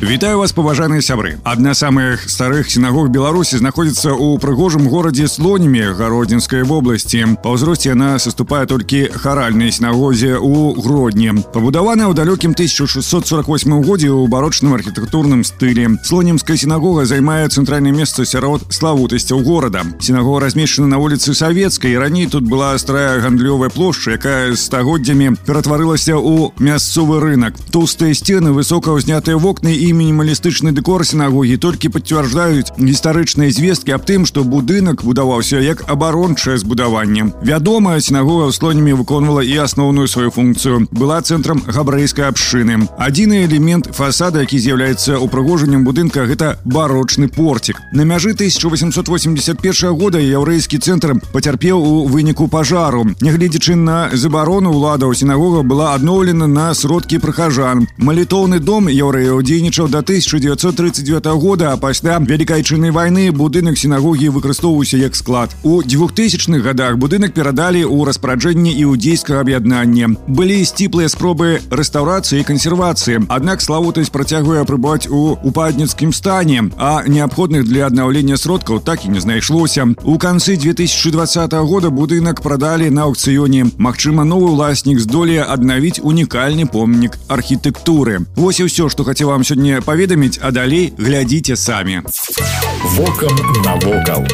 Вітаю вас паважаныя сябры адна з самых старых сінагог беларусі знаходзіцца ў прыгожым горадзе слонімі гародзінскай вобласці па ўзросце яна саступае толькі харальнай сінагозе ў гродні пабудаваная ў далёкім 1648 годзе ў барочным архітэктурным стылі слонімская сінагога займае цэнтральнае месца сярод славутасцяў горада сінагога размешчана на вуліцы савецкай раней тут была старая гандлёвая плошча якая стагоддзямі ператварылася ў мясцовы рынок толстыя сцены высока ўзнятыя вокны і і мінімалістычны дэкор сінагогі толькі пацвярджаюць гістарычныя звесткі аб тым што будынак будаваўся як абарончае збудаванне. Вядома сінагога ў слонямі выконвала і асноўную сваю функцыю. Была цэнтрам габрэйскай абшчыны. Адзіны элемент фасада які з'яўляецца упрыгожаннем будынка гэта барочны порцік. На мяжы 1881 года яўрэйскі цэнтр пацярпеў у выніку пажару. Нягледзячы на забарону ўлада ў сінагога была адноўлена на сродкі прыхажан малітоўны дом яўрэяў дзейнічаў дзейнічаў да 1939 года а пасля вялікайчыннай вайны будынак сінагогі выкарыстоўваўся як склад у 2000-х годах будынак перадалі ў распараджэнне іудзейскага аб'яднання былі сціплыя спробы рэстаўрацыі і кансервацыі аднак славутасць працягвае прыбываць у упадніцкім стане а неабходных для аднаўлення сродкаў так і не знайшлося у канцы 2020 года будынак прадалі на аукцыёне Магчыма новы ўласнік здолее аднавіць унікальны помнік архітэктуры Вось і ўсё што хацеў вам сёння мне паведаміць а далей глядзіце самі вокам навокал